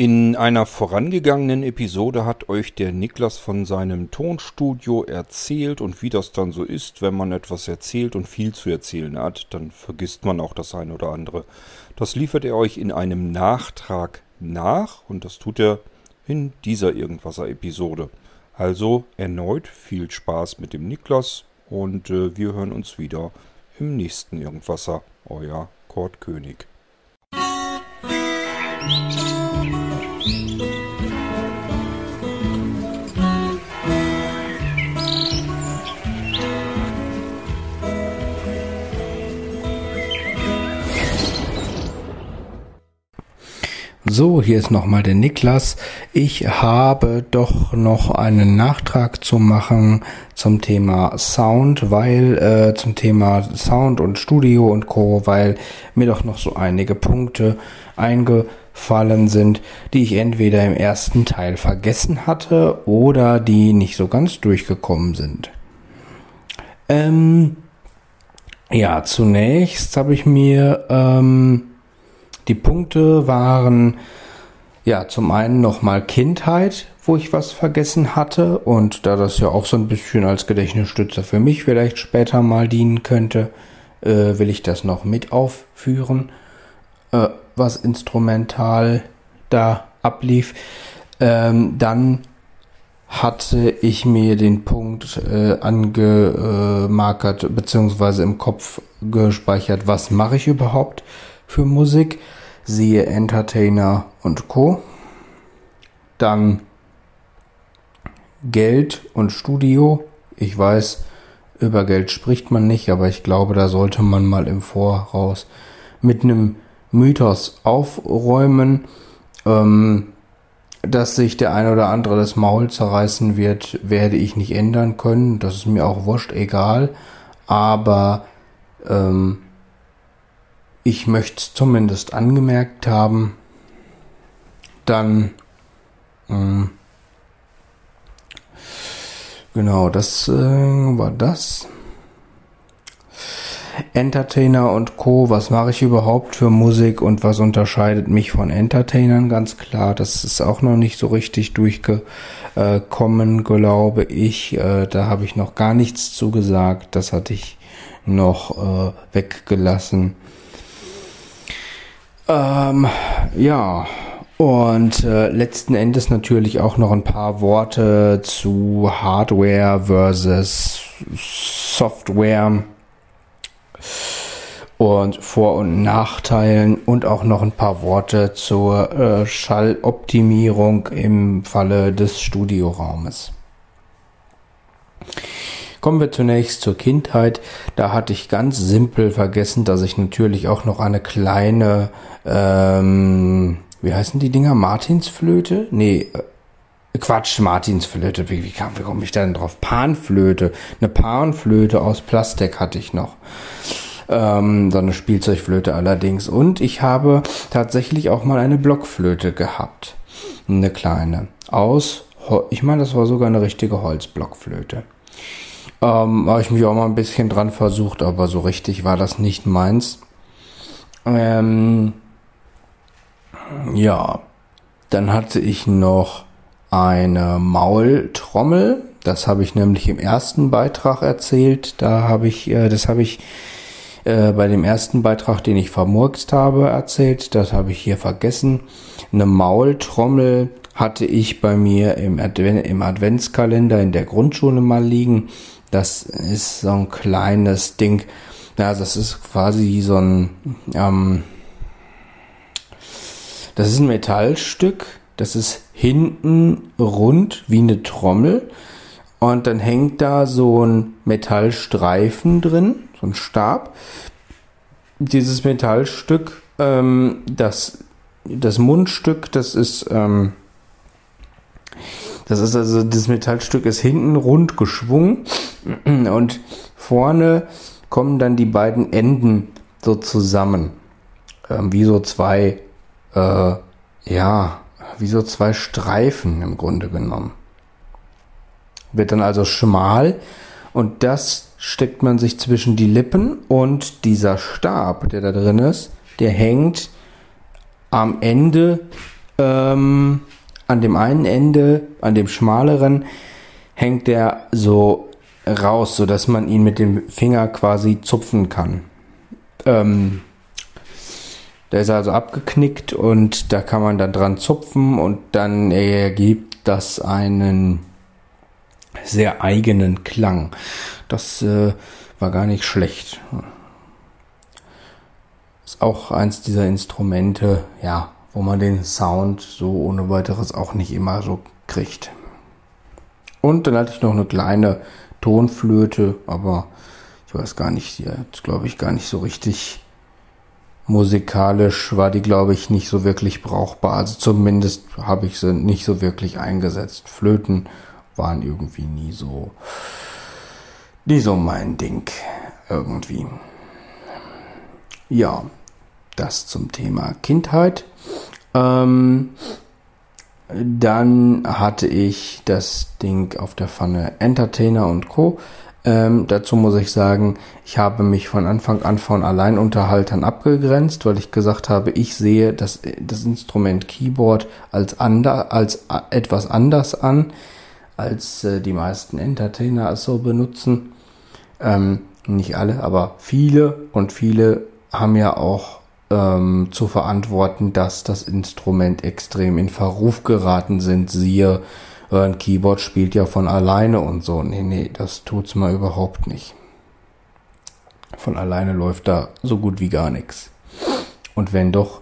In einer vorangegangenen Episode hat euch der Niklas von seinem Tonstudio erzählt und wie das dann so ist, wenn man etwas erzählt und viel zu erzählen hat, dann vergisst man auch das eine oder andere. Das liefert er euch in einem Nachtrag nach und das tut er in dieser Irgendwasser-Episode. Also erneut viel Spaß mit dem Niklas und äh, wir hören uns wieder im nächsten Irgendwasser. Euer Kurt König. So, hier ist nochmal der Niklas. Ich habe doch noch einen Nachtrag zu machen zum Thema Sound, weil äh, zum Thema Sound und Studio und Co, weil mir doch noch so einige Punkte eingefallen sind, die ich entweder im ersten Teil vergessen hatte oder die nicht so ganz durchgekommen sind. Ähm, ja, zunächst habe ich mir ähm, die Punkte waren ja zum einen nochmal Kindheit, wo ich was vergessen hatte und da das ja auch so ein bisschen als Gedächtnisstützer für mich vielleicht später mal dienen könnte, äh, will ich das noch mit aufführen, äh, was instrumental da ablief. Ähm, dann hatte ich mir den Punkt äh, angemarkert beziehungsweise im Kopf gespeichert, was mache ich überhaupt für Musik siehe Entertainer und Co. Dann Geld und Studio. Ich weiß, über Geld spricht man nicht, aber ich glaube, da sollte man mal im Voraus mit einem Mythos aufräumen, ähm, dass sich der ein oder andere das Maul zerreißen wird, werde ich nicht ändern können. Das ist mir auch wurscht, egal. Aber ähm, ich möchte es zumindest angemerkt haben. Dann ähm, genau, das äh, war das. Entertainer und Co. Was mache ich überhaupt für Musik und was unterscheidet mich von Entertainern? Ganz klar, das ist auch noch nicht so richtig durchgekommen, glaube ich. Äh, da habe ich noch gar nichts zugesagt. Das hatte ich noch äh, weggelassen. Ähm, ja, und äh, letzten Endes natürlich auch noch ein paar Worte zu Hardware versus Software und Vor- und Nachteilen und auch noch ein paar Worte zur äh, Schalloptimierung im Falle des Studioraumes. Kommen wir zunächst zur Kindheit. Da hatte ich ganz simpel vergessen, dass ich natürlich auch noch eine kleine, ähm, wie heißen die Dinger? Martinsflöte? Nee, äh, Quatsch, Martinsflöte. Wie, wie, kam, wie komme ich da denn drauf? Panflöte. Eine Panflöte aus Plastik hatte ich noch. Ähm, so eine Spielzeugflöte allerdings. Und ich habe tatsächlich auch mal eine Blockflöte gehabt. Eine kleine. Aus, ich meine, das war sogar eine richtige Holzblockflöte. Ähm, habe ich mich auch mal ein bisschen dran versucht, aber so richtig war das nicht meins. Ähm, ja, dann hatte ich noch eine Maultrommel. Das habe ich nämlich im ersten Beitrag erzählt. Da habe ich, äh, das habe ich äh, bei dem ersten Beitrag, den ich vermurkst habe, erzählt. Das habe ich hier vergessen. Eine Maultrommel hatte ich bei mir im, Adven im Adventskalender in der Grundschule mal liegen. Das ist so ein kleines Ding. Ja, das ist quasi so ein, ähm, das ist ein Metallstück. Das ist hinten rund wie eine Trommel. Und dann hängt da so ein Metallstreifen drin, so ein Stab. Dieses Metallstück, ähm, das, das Mundstück, das ist, ähm, das ist also, das Metallstück ist hinten rund geschwungen und vorne kommen dann die beiden Enden so zusammen. Ähm, wie so zwei, äh, ja, wie so zwei Streifen im Grunde genommen. Wird dann also schmal und das steckt man sich zwischen die Lippen und dieser Stab, der da drin ist, der hängt am Ende Ähm, an dem einen Ende, an dem schmaleren, hängt der so raus, sodass man ihn mit dem Finger quasi zupfen kann. Ähm, der ist also abgeknickt und da kann man dann dran zupfen und dann ergibt das einen sehr eigenen Klang. Das äh, war gar nicht schlecht. Ist auch eins dieser Instrumente, ja, wo man den Sound so ohne weiteres auch nicht immer so kriegt. Und dann hatte ich noch eine kleine Tonflöte, aber ich weiß gar nicht, die hat, glaube ich, gar nicht so richtig musikalisch war die, glaube ich, nicht so wirklich brauchbar. Also zumindest habe ich sie nicht so wirklich eingesetzt. Flöten waren irgendwie nie so, nie so mein Ding irgendwie. Ja, das zum Thema Kindheit. Ähm, dann hatte ich das Ding auf der Pfanne Entertainer und Co. Ähm, dazu muss ich sagen, ich habe mich von Anfang an von Alleinunterhaltern abgegrenzt, weil ich gesagt habe, ich sehe das, das Instrument Keyboard als, ander, als etwas anders an, als äh, die meisten Entertainer es so benutzen. Ähm, nicht alle, aber viele und viele haben ja auch ähm, zu verantworten, dass das Instrument extrem in Verruf geraten sind. Siehe, äh, ein Keyboard spielt ja von alleine und so. Nee, nee, das tut's mal überhaupt nicht. Von alleine läuft da so gut wie gar nichts. Und wenn doch,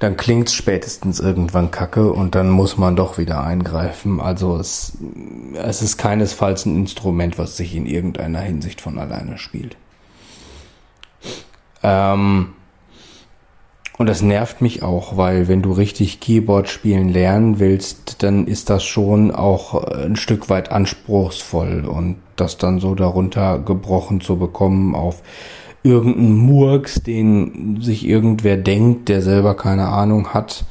dann klingt's spätestens irgendwann kacke und dann muss man doch wieder eingreifen. Also es, es ist keinesfalls ein Instrument, was sich in irgendeiner Hinsicht von alleine spielt. Ähm, und das nervt mich auch, weil wenn du richtig Keyboard spielen lernen willst, dann ist das schon auch ein Stück weit anspruchsvoll. Und das dann so darunter gebrochen zu bekommen auf irgendeinen Murks, den sich irgendwer denkt, der selber keine Ahnung hat.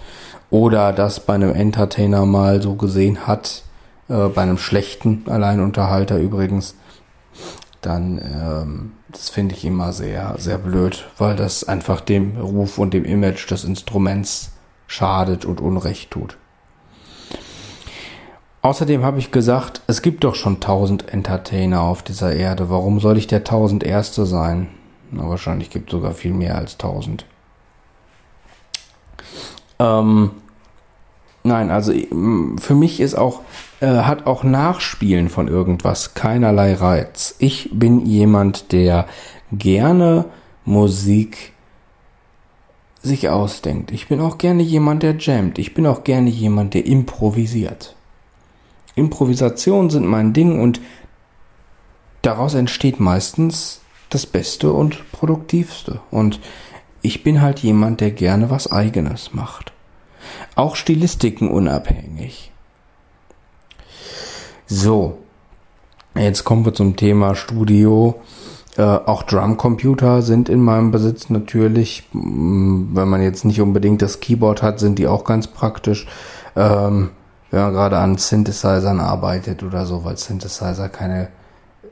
Oder das bei einem Entertainer mal so gesehen hat, äh, bei einem schlechten Alleinunterhalter übrigens, dann ähm, das finde ich immer sehr, sehr blöd, weil das einfach dem Ruf und dem Image des Instruments schadet und Unrecht tut. Außerdem habe ich gesagt, es gibt doch schon tausend Entertainer auf dieser Erde. Warum soll ich der tausend Erste sein? Na, wahrscheinlich gibt es sogar viel mehr als tausend. Ähm, nein, also für mich ist auch äh, hat auch Nachspielen von irgendwas keinerlei Reiz. Ich bin jemand, der gerne Musik sich ausdenkt. Ich bin auch gerne jemand, der jammt. Ich bin auch gerne jemand, der improvisiert. Improvisationen sind mein Ding und daraus entsteht meistens das Beste und Produktivste. Und ich bin halt jemand, der gerne was eigenes macht. Auch Stilistiken unabhängig. So, jetzt kommen wir zum Thema Studio. Äh, auch Drumcomputer sind in meinem Besitz natürlich. Mm, wenn man jetzt nicht unbedingt das Keyboard hat, sind die auch ganz praktisch. Ähm, wenn man gerade an Synthesizern arbeitet oder so, weil Synthesizer keine,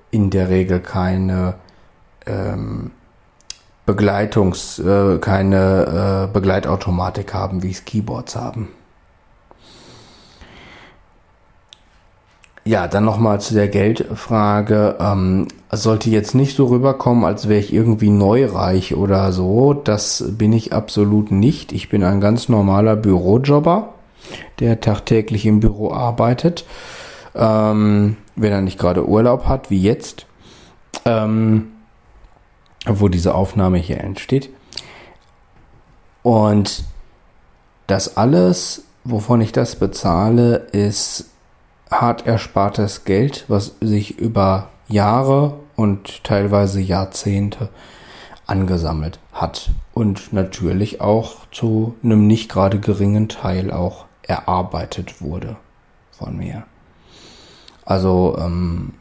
in der Regel keine ähm, Begleitungs, äh, keine äh, Begleitautomatik haben, wie es Keyboards haben. Ja, dann nochmal zu der Geldfrage. Ähm, sollte jetzt nicht so rüberkommen, als wäre ich irgendwie neureich oder so. Das bin ich absolut nicht. Ich bin ein ganz normaler Bürojobber, der tagtäglich im Büro arbeitet. Ähm, wenn er nicht gerade Urlaub hat, wie jetzt, ähm, wo diese Aufnahme hier entsteht. Und das alles, wovon ich das bezahle, ist hart erspartes Geld, was sich über Jahre und teilweise Jahrzehnte angesammelt hat und natürlich auch zu einem nicht gerade geringen Teil auch erarbeitet wurde von mir. Also ähm,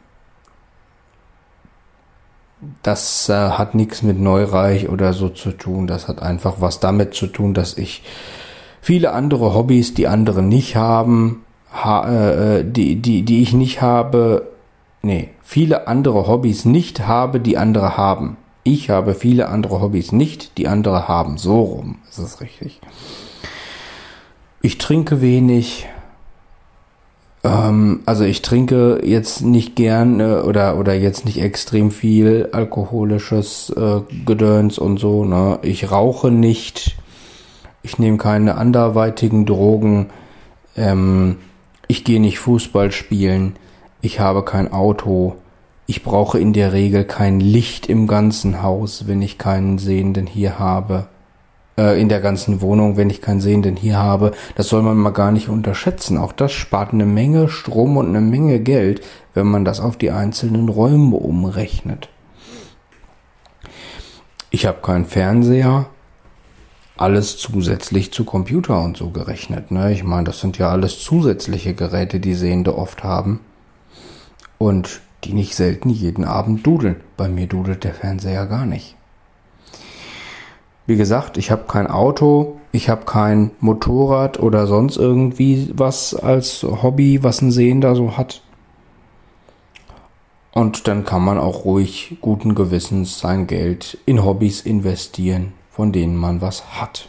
das äh, hat nichts mit Neureich oder so zu tun. Das hat einfach was damit zu tun, dass ich viele andere Hobbys, die andere nicht haben, ha, äh, äh, die, die, die ich nicht habe, nee, viele andere Hobbys nicht habe, die andere haben. Ich habe viele andere Hobbys nicht, die andere haben. So rum ist es richtig. Ich trinke wenig. Ähm, also ich trinke jetzt nicht gern äh, oder, oder jetzt nicht extrem viel alkoholisches äh, Gedöns und so. Ne? Ich rauche nicht. Ich nehme keine anderweitigen Drogen. Ähm, ich gehe nicht Fußball spielen. Ich habe kein Auto. Ich brauche in der Regel kein Licht im ganzen Haus, wenn ich keinen Sehenden hier habe. Äh, in der ganzen Wohnung, wenn ich keinen Sehenden hier habe. Das soll man mal gar nicht unterschätzen. Auch das spart eine Menge Strom und eine Menge Geld, wenn man das auf die einzelnen Räume umrechnet. Ich habe keinen Fernseher. Alles zusätzlich zu Computer und so gerechnet. Ne? Ich meine, das sind ja alles zusätzliche Geräte, die Sehende oft haben. Und die nicht selten jeden Abend dudeln. Bei mir dudelt der Fernseher gar nicht. Wie gesagt, ich habe kein Auto, ich habe kein Motorrad oder sonst irgendwie was als Hobby, was ein Sehender so hat. Und dann kann man auch ruhig guten Gewissens sein Geld in Hobbys investieren, von denen man was hat.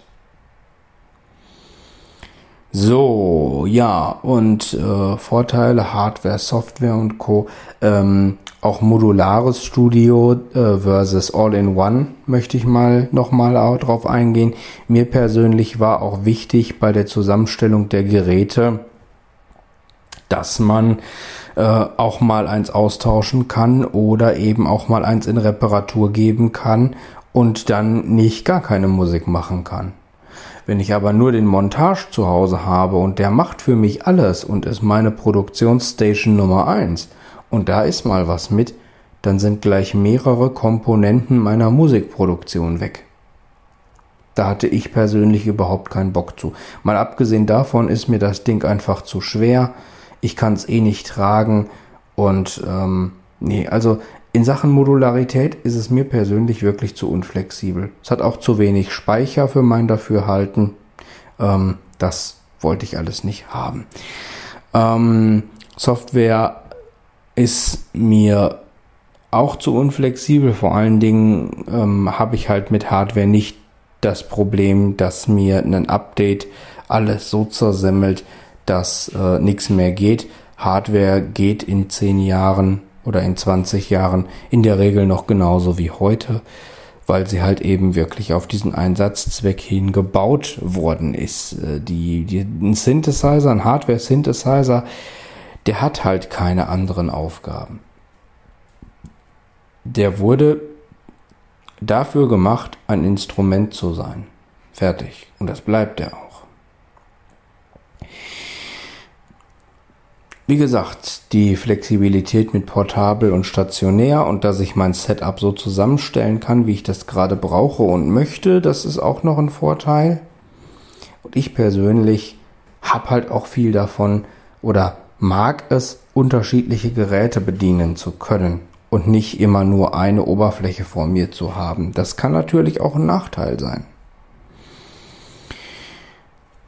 So, ja, und äh, Vorteile, Hardware, Software und Co. Ähm, auch modulares Studio äh, versus All-in-One möchte ich mal nochmal drauf eingehen. Mir persönlich war auch wichtig bei der Zusammenstellung der Geräte, dass man äh, auch mal eins austauschen kann oder eben auch mal eins in Reparatur geben kann und dann nicht gar keine Musik machen kann. Wenn ich aber nur den Montage zu Hause habe und der macht für mich alles und ist meine Produktionsstation Nummer eins und da ist mal was mit, dann sind gleich mehrere Komponenten meiner Musikproduktion weg. Da hatte ich persönlich überhaupt keinen Bock zu. Mal abgesehen davon ist mir das Ding einfach zu schwer. Ich kann es eh nicht tragen. Und ähm, nee, also in Sachen Modularität ist es mir persönlich wirklich zu unflexibel. Es hat auch zu wenig Speicher für mein Dafürhalten. Ähm, das wollte ich alles nicht haben. Ähm, Software ist mir auch zu unflexibel. Vor allen Dingen ähm, habe ich halt mit Hardware nicht das Problem, dass mir ein Update alles so zersemmelt, dass äh, nichts mehr geht. Hardware geht in 10 Jahren oder in 20 Jahren in der Regel noch genauso wie heute, weil sie halt eben wirklich auf diesen Einsatzzweck hin gebaut worden ist. Äh, die, die, ein Synthesizer, ein Hardware-Synthesizer, der hat halt keine anderen Aufgaben. Der wurde dafür gemacht, ein Instrument zu sein. Fertig. Und das bleibt er auch. Wie gesagt, die Flexibilität mit portabel und stationär und dass ich mein Setup so zusammenstellen kann, wie ich das gerade brauche und möchte, das ist auch noch ein Vorteil. Und ich persönlich habe halt auch viel davon oder mag es, unterschiedliche Geräte bedienen zu können und nicht immer nur eine Oberfläche vor mir zu haben. Das kann natürlich auch ein Nachteil sein.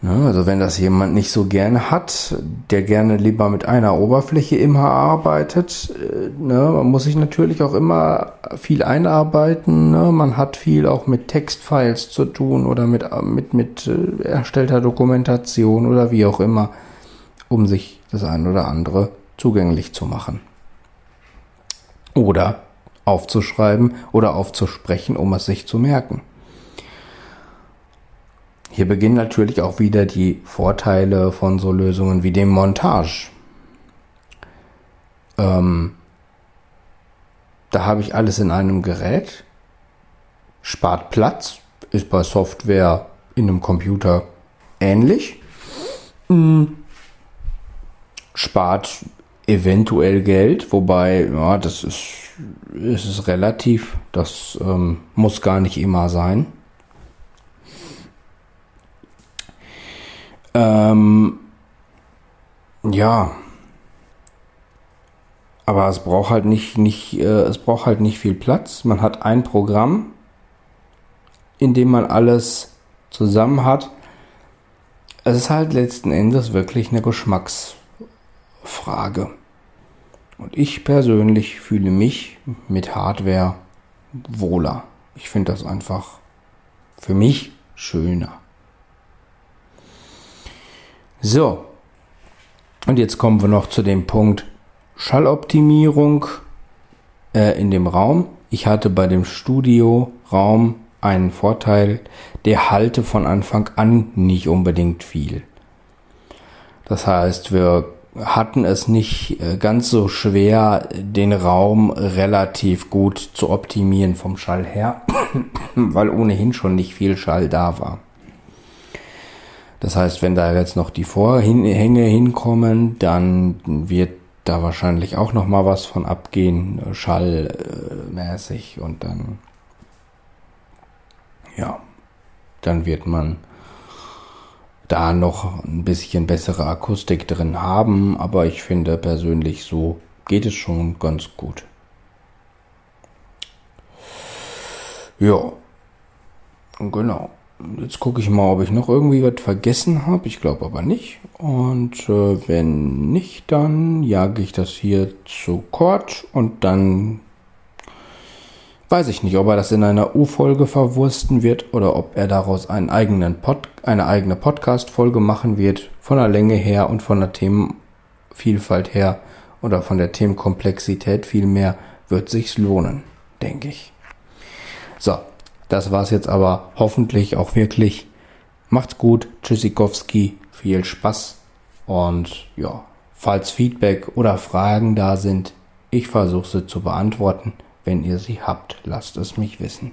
Ne, also wenn das jemand nicht so gerne hat, der gerne lieber mit einer Oberfläche immer arbeitet, äh, ne, man muss sich natürlich auch immer viel einarbeiten. Ne, man hat viel auch mit Textfiles zu tun oder mit, mit, mit äh, erstellter Dokumentation oder wie auch immer, um sich das ein oder andere zugänglich zu machen. Oder aufzuschreiben oder aufzusprechen, um es sich zu merken. Hier beginnen natürlich auch wieder die Vorteile von so Lösungen wie dem Montage. Ähm, da habe ich alles in einem Gerät, spart Platz, ist bei Software in einem Computer ähnlich, mhm. spart eventuell Geld, wobei ja, das ist, ist relativ, das ähm, muss gar nicht immer sein. Ähm, ja. Aber es braucht halt nicht, nicht, äh, es braucht halt nicht viel Platz. Man hat ein Programm, in dem man alles zusammen hat. Es ist halt letzten Endes wirklich eine Geschmacksfrage. Und ich persönlich fühle mich mit Hardware wohler. Ich finde das einfach für mich schöner. So, und jetzt kommen wir noch zu dem Punkt Schalloptimierung äh, in dem Raum. Ich hatte bei dem Studioraum einen Vorteil, der halte von Anfang an nicht unbedingt viel. Das heißt, wir hatten es nicht äh, ganz so schwer, den Raum relativ gut zu optimieren vom Schall her, weil ohnehin schon nicht viel Schall da war. Das heißt, wenn da jetzt noch die Vorhänge hinkommen, dann wird da wahrscheinlich auch noch mal was von abgehen, schallmäßig und dann ja, dann wird man da noch ein bisschen bessere Akustik drin haben, aber ich finde persönlich so geht es schon ganz gut. Ja, genau. Jetzt gucke ich mal, ob ich noch irgendwie was vergessen habe. Ich glaube aber nicht. Und äh, wenn nicht, dann jage ich das hier zu Kord und dann weiß ich nicht, ob er das in einer U-Folge verwursten wird oder ob er daraus einen eigenen Pod, eine eigene Podcast-Folge machen wird. Von der Länge her und von der Themenvielfalt her oder von der Themenkomplexität vielmehr wird sich's lohnen, denke ich. So, das war's jetzt aber hoffentlich auch wirklich. Macht's gut, Tschüssikowski, viel Spaß und ja, falls Feedback oder Fragen da sind, ich versuche sie zu beantworten. Wenn ihr sie habt, lasst es mich wissen.